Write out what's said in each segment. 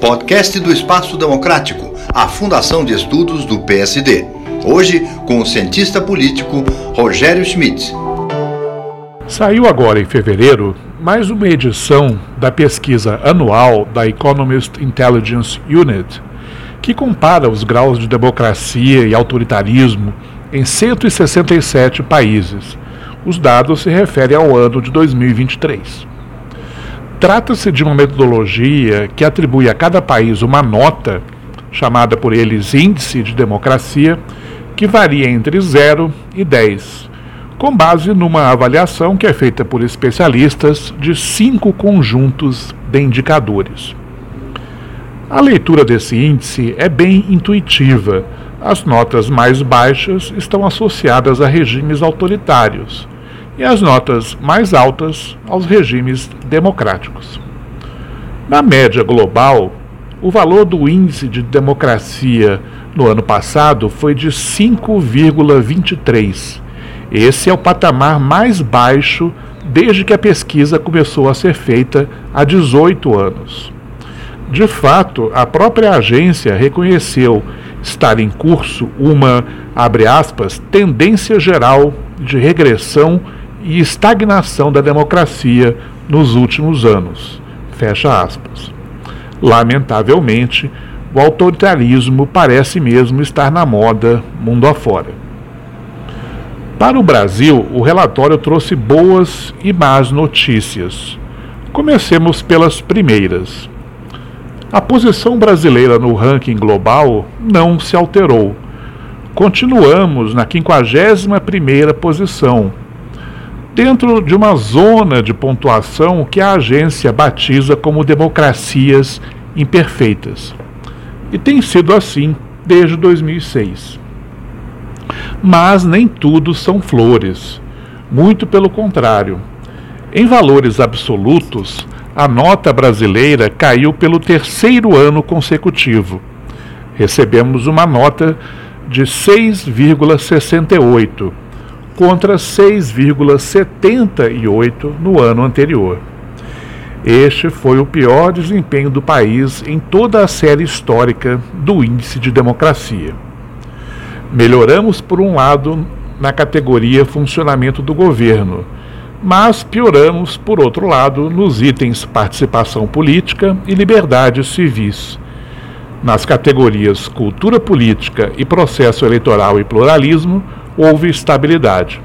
Podcast do Espaço Democrático, a Fundação de Estudos do PSD. Hoje, com o cientista político Rogério Schmidt. Saiu agora em fevereiro mais uma edição da pesquisa anual da Economist Intelligence Unit, que compara os graus de democracia e autoritarismo em 167 países. Os dados se referem ao ano de 2023. Trata-se de uma metodologia que atribui a cada país uma nota, chamada por eles Índice de Democracia, que varia entre 0 e 10, com base numa avaliação que é feita por especialistas de cinco conjuntos de indicadores. A leitura desse índice é bem intuitiva. As notas mais baixas estão associadas a regimes autoritários e as notas mais altas aos regimes democráticos. Na média global, o valor do índice de democracia no ano passado foi de 5,23. Esse é o patamar mais baixo desde que a pesquisa começou a ser feita há 18 anos. De fato, a própria agência reconheceu estar em curso uma, abre aspas, tendência geral de regressão e estagnação da democracia nos últimos anos. Fecha aspas. Lamentavelmente, o autoritarismo parece mesmo estar na moda mundo afora. Para o Brasil, o relatório trouxe boas e más notícias. Comecemos pelas primeiras. A posição brasileira no ranking global não se alterou. Continuamos na 51ª posição, dentro de uma zona de pontuação que a agência batiza como democracias imperfeitas. E tem sido assim desde 2006. Mas nem tudo são flores. Muito pelo contrário. Em valores absolutos, a nota brasileira caiu pelo terceiro ano consecutivo. Recebemos uma nota de 6,68 contra 6,78 no ano anterior. Este foi o pior desempenho do país em toda a série histórica do Índice de Democracia. Melhoramos, por um lado, na categoria funcionamento do governo, mas pioramos, por outro lado, nos itens participação política e liberdades civis. Nas categorias cultura política e processo eleitoral e pluralismo, houve estabilidade.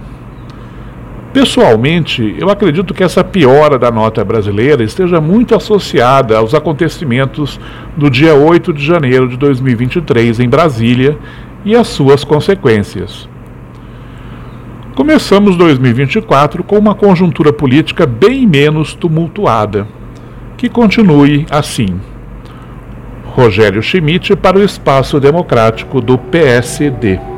Pessoalmente, eu acredito que essa piora da nota brasileira esteja muito associada aos acontecimentos do dia 8 de janeiro de 2023 em Brasília e às suas consequências. Começamos 2024 com uma conjuntura política bem menos tumultuada. Que continue assim. Rogério Schmidt para o Espaço Democrático do PSD.